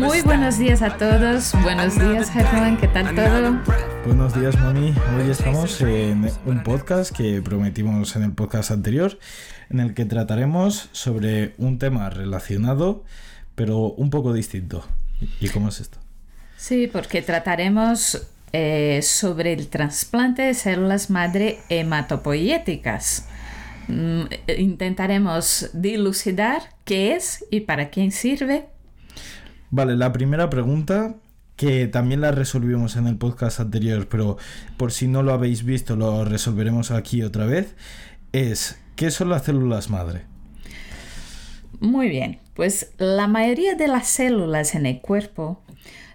Muy buenos días a todos. Buenos días, Germán. ¿Qué tal todo? Buenos días, Moni. Hoy estamos en un podcast que prometimos en el podcast anterior, en el que trataremos sobre un tema relacionado, pero un poco distinto. ¿Y cómo es esto? Sí, porque trataremos eh, sobre el trasplante de células madre hematopoyéticas. Mm, intentaremos dilucidar qué es y para quién sirve. Vale, la primera pregunta que también la resolvimos en el podcast anterior, pero por si no lo habéis visto lo resolveremos aquí otra vez, es ¿qué son las células madre? Muy bien, pues la mayoría de las células en el cuerpo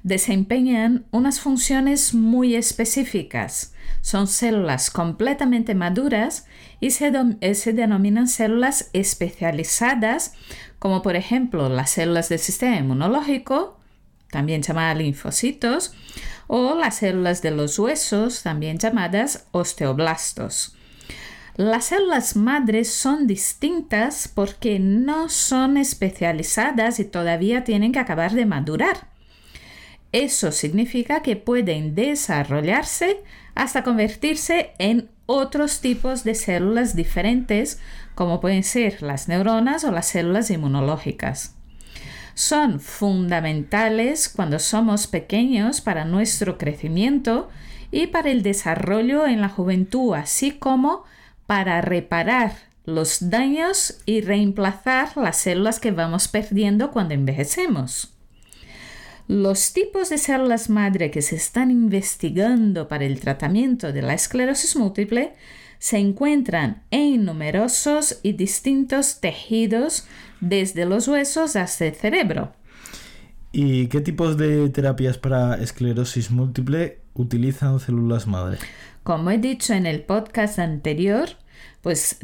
desempeñan unas funciones muy específicas. Son células completamente maduras y se, eh, se, denominan células especializadas, como por ejemplo las células del sistema inmunológico, también llamadas linfocitos, o las células de los huesos, también llamadas osteoblastos. Las células madres son distintas porque no son especializadas y todavía tienen que acabar de madurar. Eso significa que pueden desarrollarse hasta convertirse en otros tipos de células diferentes, como pueden ser las neuronas o las células inmunológicas. Son fundamentales cuando somos pequeños para nuestro crecimiento y para el desarrollo en la juventud, así como para reparar los daños y reemplazar las células que vamos perdiendo cuando envejecemos. Los tipos de células madre que se están investigando para el tratamiento de la esclerosis múltiple se encuentran en numerosos y distintos tejidos, desde los huesos hasta el cerebro. ¿Y qué tipos de terapias para esclerosis múltiple utilizan células madre? Como he dicho en el podcast anterior, pues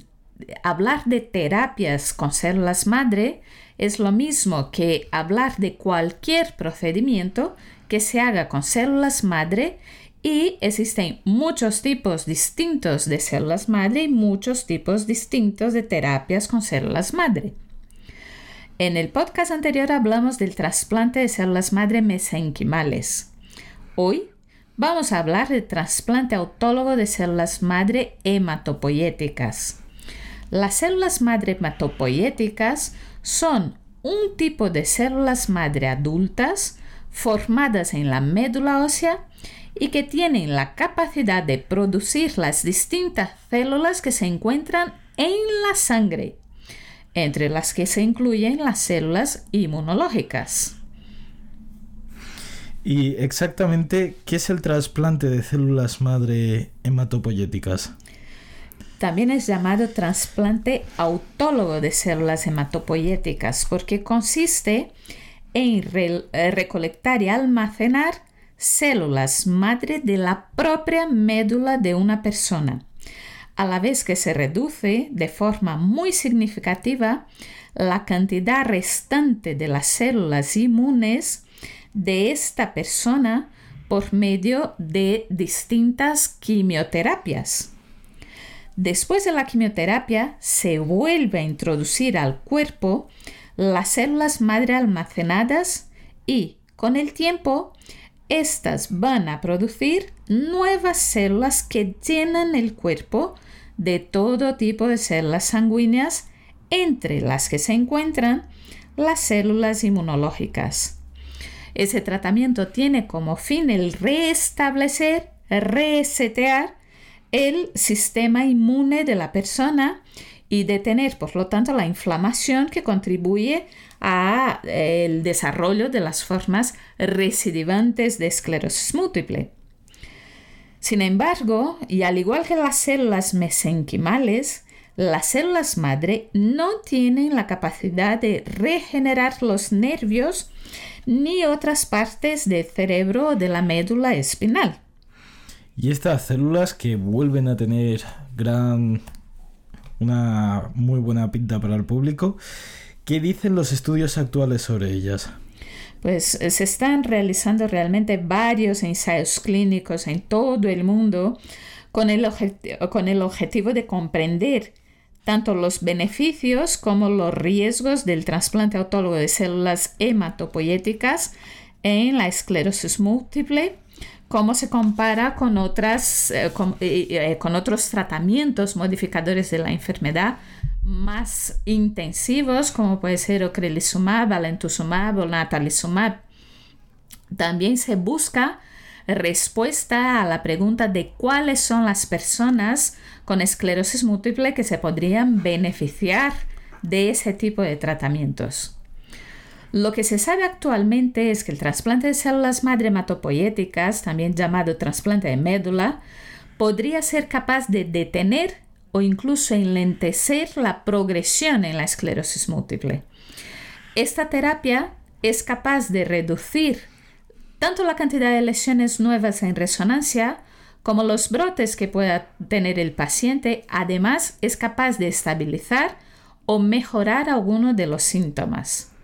hablar de terapias con células madre es lo mismo que hablar de cualquier procedimiento que se haga con células madre y existen muchos tipos distintos de células madre y muchos tipos distintos de terapias con células madre. En el podcast anterior hablamos del trasplante de células madre mesenquimales. Hoy vamos a hablar del trasplante autólogo de células madre hematopoyéticas. Las células madre hematopoyéticas son un tipo de células madre adultas formadas en la médula ósea y que tienen la capacidad de producir las distintas células que se encuentran en la sangre, entre las que se incluyen las células inmunológicas. ¿Y exactamente qué es el trasplante de células madre hematopoyéticas? También es llamado trasplante autólogo de células hematopoyéticas porque consiste en eh, recolectar y almacenar células madre de la propia médula de una persona, a la vez que se reduce de forma muy significativa la cantidad restante de las células inmunes de esta persona por medio de distintas quimioterapias. Después de la quimioterapia se vuelve a introducir al cuerpo las células madre almacenadas y con el tiempo estas van a producir nuevas células que llenan el cuerpo de todo tipo de células sanguíneas entre las que se encuentran las células inmunológicas. Ese tratamiento tiene como fin el restablecer, resetear el sistema inmune de la persona y detener, por lo tanto, la inflamación que contribuye al eh, desarrollo de las formas recidivantes de esclerosis múltiple. Sin embargo, y al igual que las células mesenquimales, las células madre no tienen la capacidad de regenerar los nervios ni otras partes del cerebro o de la médula espinal. Y estas células que vuelven a tener gran una muy buena pinta para el público, ¿qué dicen los estudios actuales sobre ellas? Pues eh, se están realizando realmente varios ensayos clínicos en todo el mundo con el, con el objetivo de comprender tanto los beneficios como los riesgos del trasplante autólogo de células hematopoyéticas en la esclerosis múltiple, cómo se compara con, otras, eh, eh, con, otros tratamientos modificadores de la enfermedad más intensivos, como puede ser ocrelizumab, alentuxumab o natalizumab. También se busca respuesta a la pregunta de cuáles son las personas con esclerosis múltiple que se podrían beneficiar de ese tipo de tratamientos. Lo que se sabe actualmente es que el trasplante de células madre hematopoyéticas, también llamado trasplante de médula, podría ser capaz de detener o incluso enlentecer la progresión en la esclerosis múltiple. Esta terapia es capaz de reducir tanto la cantidad de lesiones nuevas en resonancia como los brotes que pueda tener el paciente, además es capaz de estabilizar o mejorar alguno de los síntomas.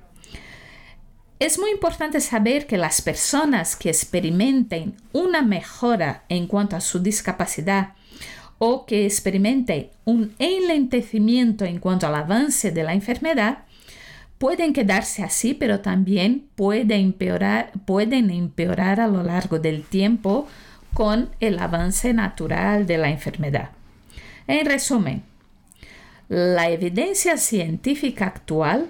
Es muy importante saber que las personas que experimenten una mejora en cuanto a su discapacidad o que experimenten un enlentecimiento en cuanto al avance de la enfermedad pueden quedarse así, pero también pueden empeorar, a lo largo del tiempo con el avance natural de la enfermedad. En resumen, la evidencia científica actual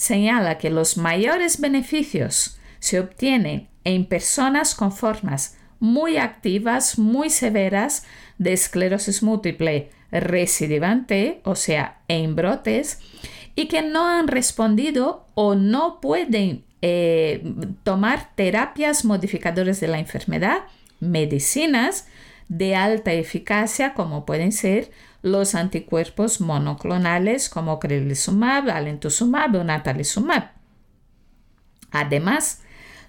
señala que los mayores beneficios se obtienen en personas con formas muy activas, muy severas de esclerosis múltiple recidivante, o sea, en brotes, y que no han respondido o no pueden eh, tomar terapias modificadoras de la enfermedad, medicinas de alta eficacia como pueden ser los anticuerpos monoclonales como crelisumab, alentuxumab o natalizumab. Además,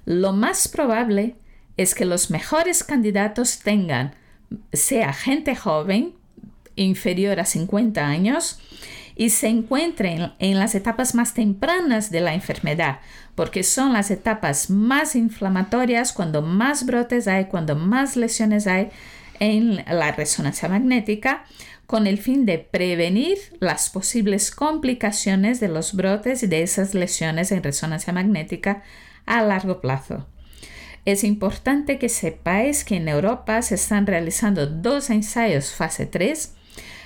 lo más probable es que los mejores candidatos tengan, sea gente joven, inferior a 50 años, y se encuentren en las etapas más tempranas de la enfermedad, porque son las etapas más inflamatorias, cuando más brotes hay, cuando más lesiones hay en la resonancia magnética, con el fin de prevenir las posibles complicaciones de los brotes y de esas lesiones en resonancia magnética a largo plazo. Es importante que sepáis que en Europa se están realizando dos ensayos fase 3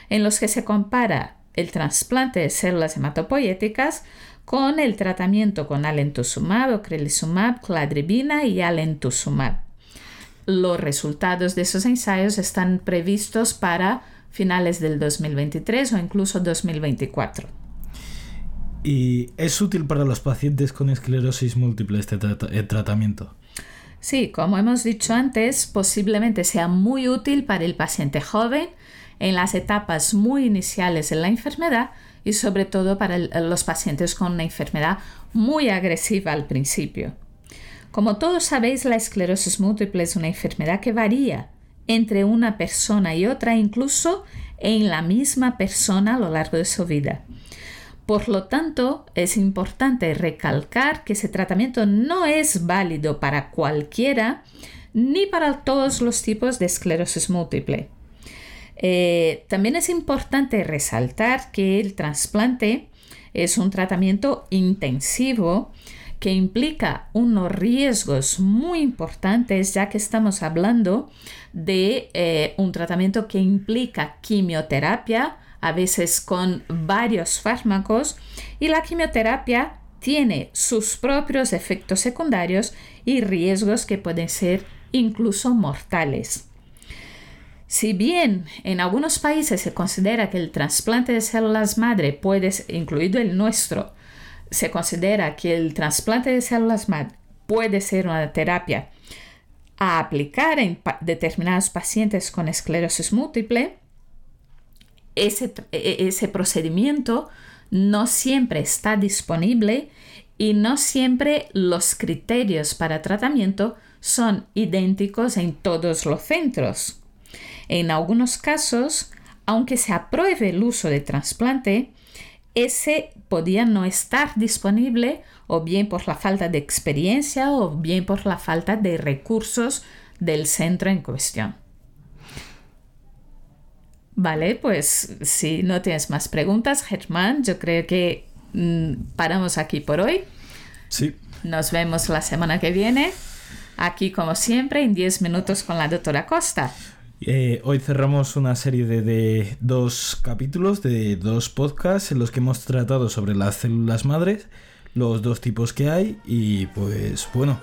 en los que se compara el trasplante de células hematopoyéticas con el tratamiento con alentuxumab, ocrelizumab, cladribina y alentuxumab. Los resultados de esos ensayos están previstos para finales del 2023 o incluso 2024. ¿Y es útil para los pacientes con esclerosis múltiple este eh, tratamiento? Sí, como hemos dicho antes, posiblemente sea muy útil para el paciente joven en las etapas muy iniciales de la enfermedad y sobre todo para los pacientes con una enfermedad muy agresiva al principio. Como todos sabéis, la esclerosis múltiple es una enfermedad que varía entre una persona y otra, incluso en la misma persona a lo largo de su vida. Por lo tanto, es importante recalcar que ese tratamiento no es válido para cualquiera ni para todos los tipos de esclerosis múltiple. Eh, también es importante resaltar que el trasplante es un tratamiento intensivo que implica unos riesgos muy importantes ya que estamos hablando de eh, un tratamiento que implica quimioterapia, a veces con varios fármacos, y la quimioterapia tiene sus propios efectos secundarios y riesgos que pueden ser incluso mortales. Si bien en algunos países se considera que el trasplante de células madre puede, incluido el nuestro, se considera que el trasplante de células madre puede ser una terapia a aplicar en determinados pacientes con esclerosis múltiple, ese, e, ese procedimiento no siempre está disponible y no siempre los criterios para tratamiento son idénticos en todos los centros. En algunos casos, aunque se apruebe el uso de trasplante, ese podía no estar disponible o bien por la falta de experiencia o bien por la falta de recursos del centro en cuestión. Vale, pues si no tienes más preguntas, Germán, yo creo que mm, paramos aquí por hoy. Sí. Nos vemos la semana que viene, aquí como siempre, en 10 minutos con la doctora Costa. Eh, hoy cerramos una serie de, de dos capítulos, de dos podcasts en los que hemos tratado sobre las células madres, los dos tipos que hay y pues bueno,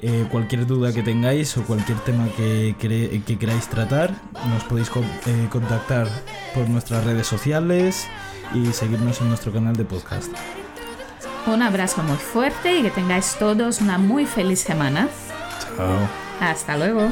eh, cualquier duda que tengáis o cualquier tema que, que queráis tratar, nos podéis con- eh, contactar por nuestras redes sociales y seguirnos en nuestro canal de podcast. Un abrazo muy fuerte y que tengáis todos una muy feliz semana. Chao. Hasta luego.